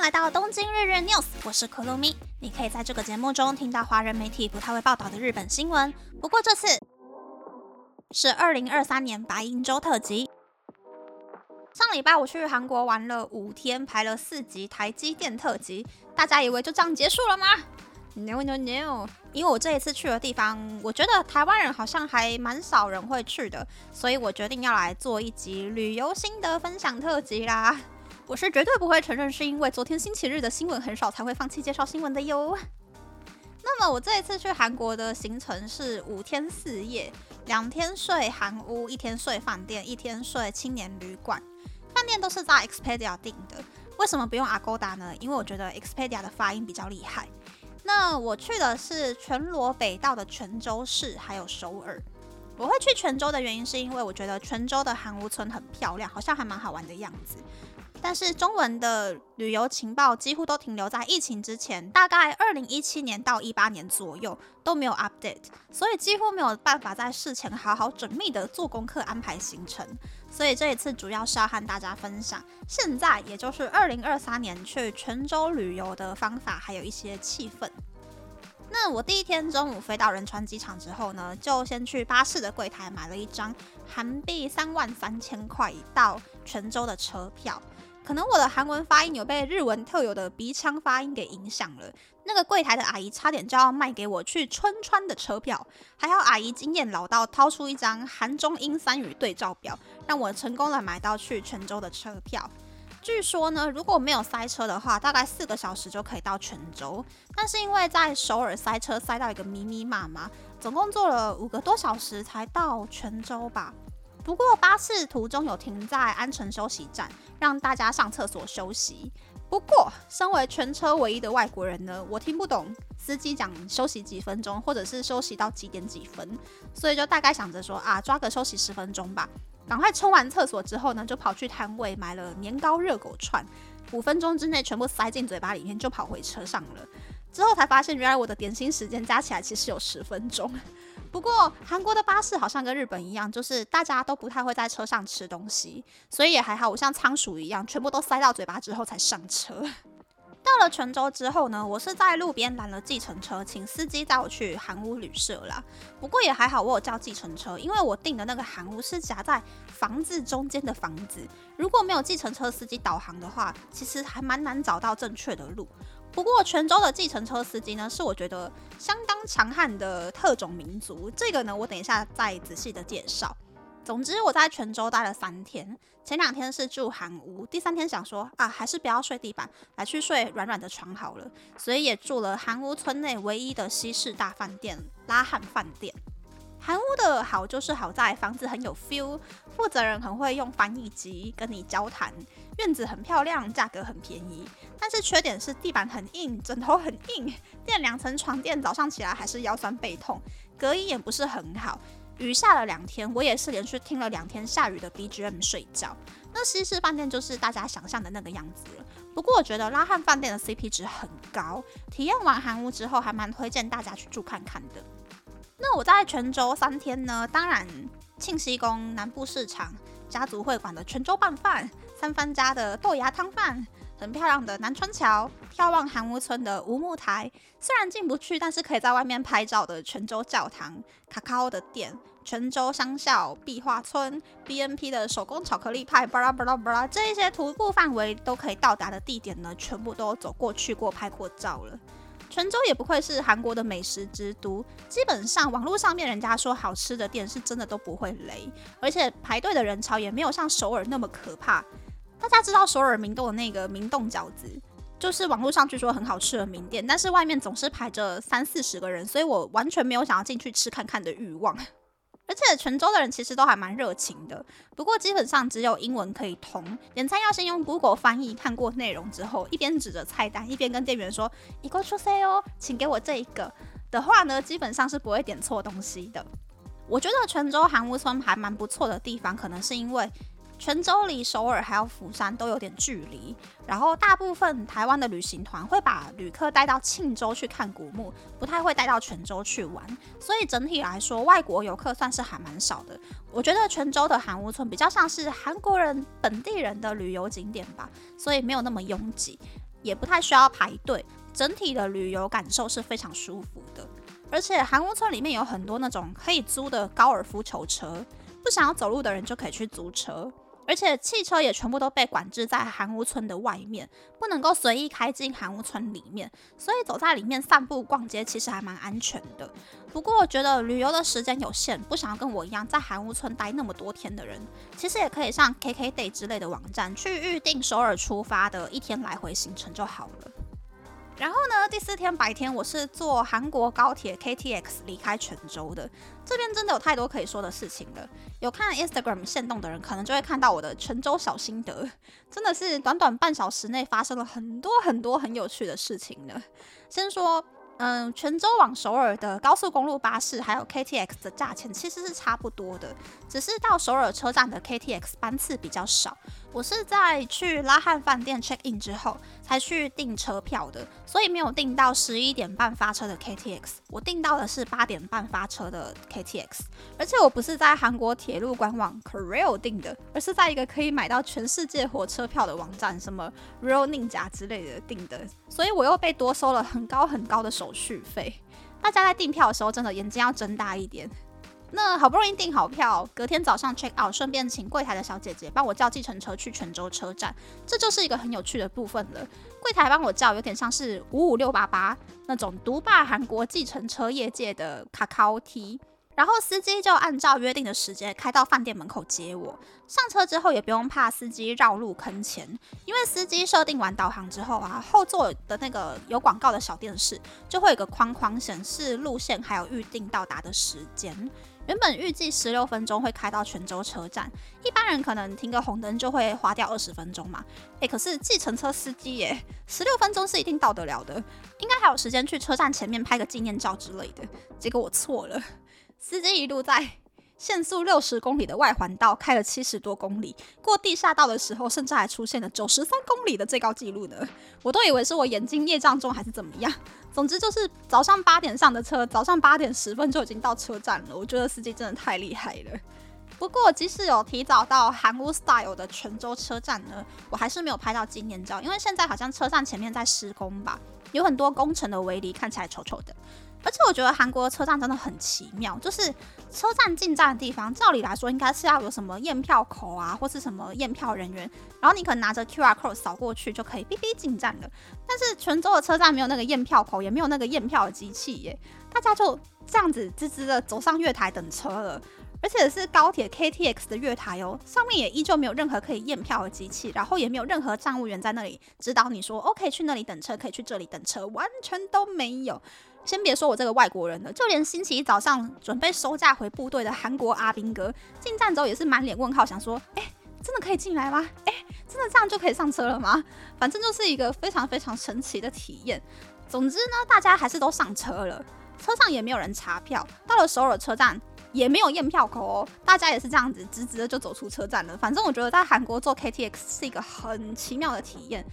来到东京日日 news，我是可露咪。你可以在这个节目中听到华人媒体不太会报道的日本新闻，不过这次是二零二三年白银周特辑。上礼拜我去韩国玩了五天，排了四集台积电特辑，大家以为就这样结束了吗？No No No！因为我这一次去的地方，我觉得台湾人好像还蛮少人会去的，所以我决定要来做一集旅游心得分享特辑啦。我是绝对不会承认是因为昨天星期日的新闻很少才会放弃介绍新闻的哟。那么我这一次去韩国的行程是五天四夜，两天睡韩屋，一天睡饭店，一天睡青年旅馆。饭店都是在 Expedia 订的。为什么不用 Agoda 呢？因为我觉得 Expedia 的发音比较厉害。那我去的是全罗北道的泉州市，还有首尔。我会去泉州的原因是因为我觉得泉州的韩屋村很漂亮，好像还蛮好玩的样子。但是中文的旅游情报几乎都停留在疫情之前，大概二零一七年到一八年左右都没有 update，所以几乎没有办法在事前好好缜密的做功课安排行程。所以这一次主要是要和大家分享，现在也就是二零二三年去泉州旅游的方法，还有一些气氛。那我第一天中午飞到仁川机场之后呢，就先去巴士的柜台买了一张韩币三万三千块到泉州的车票。可能我的韩文发音有被日文特有的鼻腔发音给影响了，那个柜台的阿姨差点就要卖给我去春川的车票，还好阿姨经验老道，掏出一张韩中英三语对照表，让我成功的买到去泉州的车票。据说呢，如果没有塞车的话，大概四个小时就可以到泉州，但是因为在首尔塞车塞到一个密密麻麻，总共坐了五个多小时才到泉州吧。不过巴士途中有停在安城休息站，让大家上厕所休息。不过身为全车唯一的外国人呢，我听不懂司机讲休息几分钟，或者是休息到几点几分，所以就大概想着说啊，抓个休息十分钟吧。赶快冲完厕所之后呢，就跑去摊位买了年糕热狗串，五分钟之内全部塞进嘴巴里面，就跑回车上了。之后才发现，原来我的点心时间加起来其实有十分钟。不过韩国的巴士好像跟日本一样，就是大家都不太会在车上吃东西，所以也还好。我像仓鼠一样，全部都塞到嘴巴之后才上车。到了泉州之后呢，我是在路边拦了计程车，请司机带我去韩屋旅社啦。不过也还好，我有叫计程车，因为我订的那个韩屋是夹在房子中间的房子，如果没有计程车司机导航的话，其实还蛮难找到正确的路。不过泉州的计程车司机呢，是我觉得相当强悍的特种民族。这个呢，我等一下再仔细的介绍。总之，我在泉州待了三天，前两天是住韩屋，第三天想说啊，还是不要睡地板，来去睡软软的床好了，所以也住了韩屋村内唯一的西式大饭店拉汉饭店。韩屋的好就是好在房子很有 feel，负责人很会用翻译机跟你交谈，院子很漂亮，价格很便宜。但是缺点是地板很硬，枕头很硬，垫两层床垫，早上起来还是腰酸背痛。隔音也不是很好，雨下了两天，我也是连续听了两天下雨的 BGM 睡觉。那西式饭店就是大家想象的那个样子了。不过我觉得拉汉饭店的 CP 值很高，体验完韩屋之后，还蛮推荐大家去住看看的。那我在泉州三天呢，当然庆熙宫南部市场、家族会馆的泉州拌饭、三番家的豆芽汤饭、很漂亮的南川桥、眺望韩屋村的吴木台，虽然进不去，但是可以在外面拍照的泉州教堂、卡卡欧的店、泉州乡校壁画村、BNP 的手工巧克力派，巴拉巴拉巴拉，这一些徒步范围都可以到达的地点呢，全部都走过去过拍过照了。泉州也不愧是韩国的美食之都，基本上网络上面人家说好吃的店是真的都不会雷，而且排队的人潮也没有像首尔那么可怕。大家知道首尔明洞的那个明洞饺子，就是网络上据说很好吃的名店，但是外面总是排着三四十个人，所以我完全没有想要进去吃看看的欲望。而且泉州的人其实都还蛮热情的，不过基本上只有英文可以通，点餐要先用 Google 翻译，看过内容之后，一边指着菜单，一边跟店员说一个出 C 哦，请给我这一个的话呢，基本上是不会点错东西的。我觉得泉州韩屋村还蛮不错的地方，可能是因为。泉州离首尔还有釜山都有点距离，然后大部分台湾的旅行团会把旅客带到庆州去看古墓，不太会带到泉州去玩，所以整体来说，外国游客算是还蛮少的。我觉得泉州的韩屋村比较像是韩国人本地人的旅游景点吧，所以没有那么拥挤。也不太需要排队，整体的旅游感受是非常舒服的。而且韩屋村里面有很多那种可以租的高尔夫球车，不想要走路的人就可以去租车。而且汽车也全部都被管制在韩屋村的外面，不能够随意开进韩屋村里面，所以走在里面散步逛街其实还蛮安全的。不过我觉得旅游的时间有限，不想要跟我一样在韩屋村待那么多天的人，其实也可以上 KKday 之类的网站去预定首尔出发的一天来回行程就好了。然后呢，第四天白天我是坐韩国高铁 KTX 离开泉州的。这边真的有太多可以说的事情了。有看 Instagram 线动的人，可能就会看到我的泉州小心得，真的是短短半小时内发生了很多很多很有趣的事情呢。先说。嗯，泉州往首尔的高速公路巴士还有 KTX 的价钱其实是差不多的，只是到首尔车站的 KTX 班次比较少。我是在去拉汉饭店 check in 之后才去订车票的，所以没有订到十一点半发车的 KTX，我订到的是八点半发车的 KTX。而且我不是在韩国铁路官网 Korea 订的，而是在一个可以买到全世界火车票的网站，什么 Real Ninja 之类的订的，所以我又被多收了很高很高的手。续费，大家在订票的时候真的眼睛要睁大一点。那好不容易订好票，隔天早上 check out，顺便请柜台的小姐姐帮我叫计程车去泉州车站，这就是一个很有趣的部分了。柜台帮我叫，有点像是五五六八八那种独霸韩国计程车业界的卡卡 O T。然后司机就按照约定的时间开到饭店门口接我。上车之后也不用怕司机绕路坑钱，因为司机设定完导航之后啊，后座的那个有广告的小电视就会有个框框显示路线还有预定到达的时间。原本预计十六分钟会开到泉州车站，一般人可能停个红灯就会花掉二十分钟嘛。诶，可是计程车司机耶，十六分钟是一定到得了的，应该还有时间去车站前面拍个纪念照之类的。结果我错了。司机一路在限速六十公里的外环道开了七十多公里，过地下道的时候，甚至还出现了九十三公里的最高纪录呢！我都以为是我眼睛业障重还是怎么样。总之就是早上八点上的车，早上八点十分就已经到车站了。我觉得司机真的太厉害了。不过即使有提早到韩屋 style 的泉州车站呢，我还是没有拍到纪念照，因为现在好像车站前面在施工吧，有很多工程的围篱，看起来丑丑的。而且我觉得韩国车站真的很奇妙，就是车站进站的地方，照理来说应该是要有什么验票口啊，或是什么验票人员，然后你可能拿着 QR code 扫过去就可以哔哔进站了。但是泉州的车站没有那个验票口，也没有那个验票的机器耶，大家就这样子吱吱的走上月台等车了。而且是高铁 KTX 的月台哦，上面也依旧没有任何可以验票的机器，然后也没有任何站务员在那里指导你说，OK 去那里等车，可以去这里等车，完全都没有。先别说我这个外国人了，就连星期一早上准备收假回部队的韩国阿兵哥进站之后也是满脸问号，想说，哎，真的可以进来吗？哎，真的这样就可以上车了吗？反正就是一个非常非常神奇的体验。总之呢，大家还是都上车了，车上也没有人查票，到了首尔车站。也没有验票口哦，大家也是这样子直直的就走出车站了。反正我觉得在韩国坐 KTX 是一个很奇妙的体验。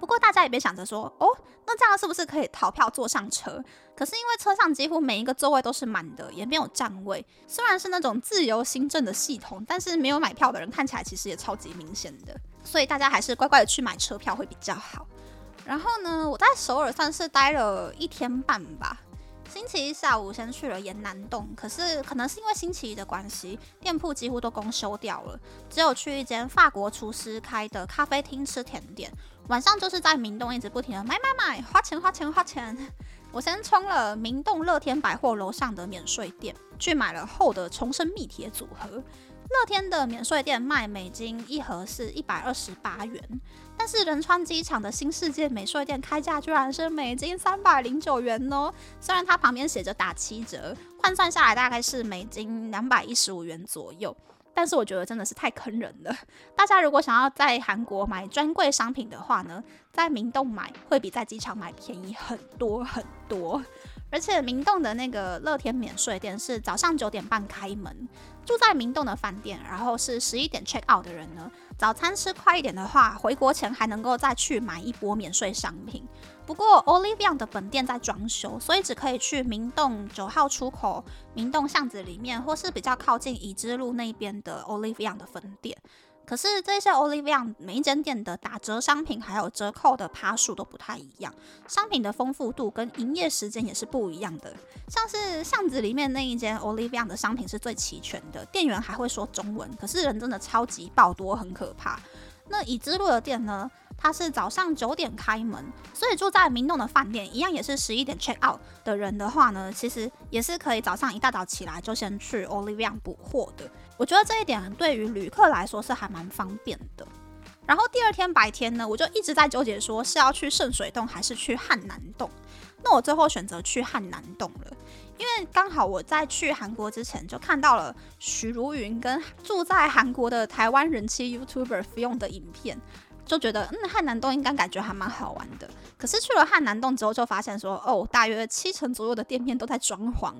不过大家也别想着说哦，那这样是不是可以逃票坐上车？可是因为车上几乎每一个座位都是满的，也没有站位。虽然是那种自由新政的系统，但是没有买票的人看起来其实也超级明显的。所以大家还是乖乖的去买车票会比较好。然后呢，我在首尔算是待了一天半吧。星期一下午先去了岩南洞，可是可能是因为星期一的关系，店铺几乎都公休掉了，只有去一间法国厨师开的咖啡厅吃甜点。晚上就是在明洞一直不停的买买买，花钱花钱花钱。我先冲了明洞乐天百货楼上的免税店，去买了厚的重生蜜铁组合。乐天的免税店卖美金一盒是一百二十八元。但是仁川机场的新世界免税店开价居然是美金三百零九元哦！虽然它旁边写着打七折，换算下来大概是美金两百一十五元左右，但是我觉得真的是太坑人了。大家如果想要在韩国买专柜商品的话呢，在明洞买会比在机场买便宜很多很多。而且明洞的那个乐天免税店是早上九点半开门，住在明洞的饭店，然后是十一点 check out 的人呢，早餐吃快一点的话，回国前还能够再去买一波免税商品。不过 Olivia 的本店在装修，所以只可以去明洞九号出口、明洞巷子里面，或是比较靠近已知路那边的 Olivia 的分店。可是这些 Olivia 每一间店的打折商品还有折扣的趴数都不太一样，商品的丰富度跟营业时间也是不一样的。像是巷子里面那一间 Olivia 的商品是最齐全的，店员还会说中文，可是人真的超级爆多，很可怕。那已知路的店呢？它是早上九点开门，所以住在明洞的饭店一样也是十一点 check out 的人的话呢，其实也是可以早上一大早起来就先去 Olivia 补货的。我觉得这一点对于旅客来说是还蛮方便的。然后第二天白天呢，我就一直在纠结说是要去圣水洞还是去汉南洞。那我最后选择去汉南洞了，因为刚好我在去韩国之前就看到了许如云跟住在韩国的台湾人气 YouTuber 服用的影片。就觉得嗯汉南洞应该感觉还蛮好玩的，可是去了汉南洞之后就发现说哦，大约七成左右的店面都在装潢，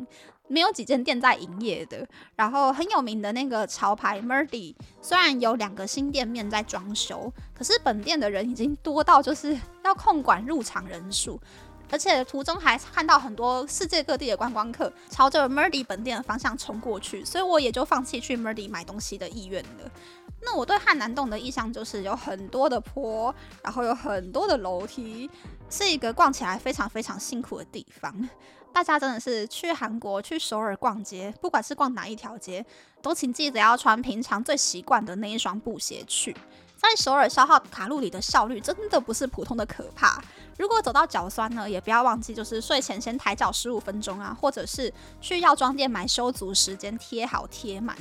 没有几间店在营业的。然后很有名的那个潮牌 Murdy，虽然有两个新店面在装修，可是本店的人已经多到就是要控管入场人数，而且途中还看到很多世界各地的观光客朝着 Murdy 本店的方向冲过去，所以我也就放弃去 Murdy 买东西的意愿了。那我对汉南洞的印象就是有很多的坡，然后有很多的楼梯，是一个逛起来非常非常辛苦的地方。大家真的是去韩国去首尔逛街，不管是逛哪一条街，都请记得要穿平常最习惯的那一双布鞋去。在首尔消耗卡路里的效率真的不是普通的可怕。如果走到脚酸呢，也不要忘记就是睡前先抬脚十五分钟啊，或者是去药妆店买修足时间贴好贴满。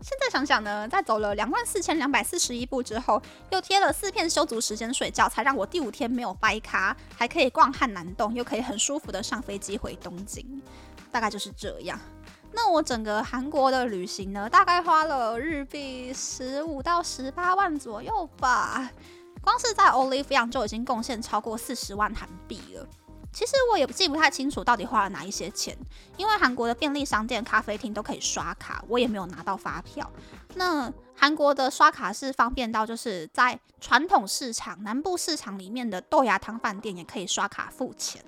现在想想呢，在走了两万四千两百四十一步之后，又贴了四片修足时间睡觉，才让我第五天没有掰咖，还可以逛汉南洞，又可以很舒服的上飞机回东京。大概就是这样。那我整个韩国的旅行呢，大概花了日币十五到十八万左右吧。光是在 Olive Young 就已经贡献超过四十万韩币了。其实我也记不太清楚到底花了哪一些钱，因为韩国的便利商店、咖啡厅都可以刷卡，我也没有拿到发票。那韩国的刷卡是方便到，就是在传统市场、南部市场里面的豆芽汤饭店也可以刷卡付钱。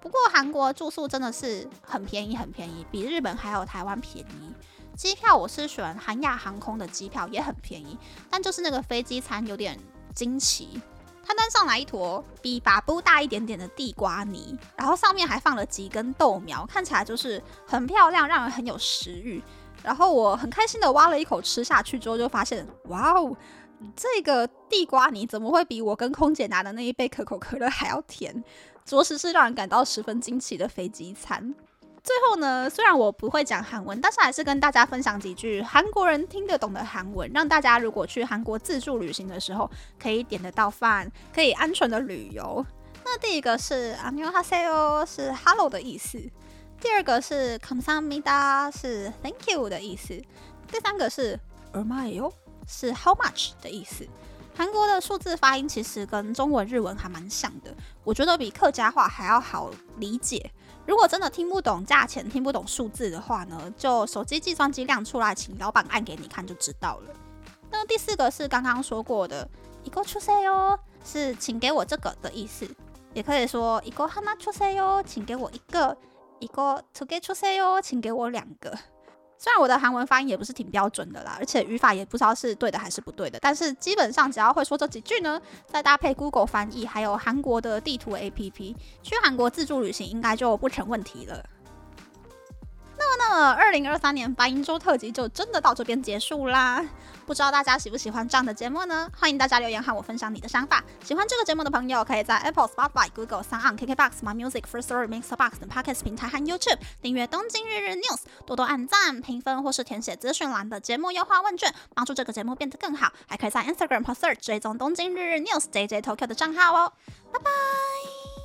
不过韩国住宿真的是很便宜，很便宜，比日本还有台湾便宜。机票我是选韩亚航空的机票，也很便宜，但就是那个飞机餐有点惊奇。他端上来一坨比把布大一点点的地瓜泥，然后上面还放了几根豆苗，看起来就是很漂亮，让人很有食欲。然后我很开心的挖了一口吃下去之后，就发现，哇哦，这个地瓜泥怎么会比我跟空姐拿的那一杯可口可乐还要甜？着实是让人感到十分惊奇的飞机餐。最后呢，虽然我不会讲韩文，但是还是跟大家分享几句韩国人听得懂的韩文，让大家如果去韩国自助旅行的时候，可以点得到饭，可以安全的旅游。那第一个是안녕하세 요， 是 hello 的意思；第二个是감사합니 다， 是 thank you 的意思；第三个是얼마예 요， 是 how much 的意思。韩国的数字发音其实跟中文、日文还蛮像的，我觉得比客家话还要好理解。 如果真的听不懂价钱、听不懂数字的话呢，就手机计算机亮出来，请老板按给你看就知道了。那第四个是刚刚说过的，一个出塞哟，是请给我这个的意思，也可以说一个哈那出塞哟，请给我一个；一个 to 个出塞哟，请给我两个。虽然我的韩文发音也不是挺标准的啦，而且语法也不知道是对的还是不对的，但是基本上只要会说这几句呢，再搭配 Google 翻译，还有韩国的地图 APP，去韩国自助旅行应该就不成问题了。那么，那么，二零二三年白银周特辑就真的到这边结束啦。不知道大家喜不喜欢这样的节目呢？欢迎大家留言和我分享你的想法。喜欢这个节目的朋友，可以在 Apple、Spotify、Google、Sound KKBox、My Music、First Story、Mixbox 等 Podcast 平台和 YouTube 订阅《东京日日 News》，多多按赞、评分或是填写资讯栏的节目优化问卷，帮助这个节目变得更好。还可以在 Instagram 和 Search 追踪《东京日日 News》JJ Tokyo 的账号哦。拜拜。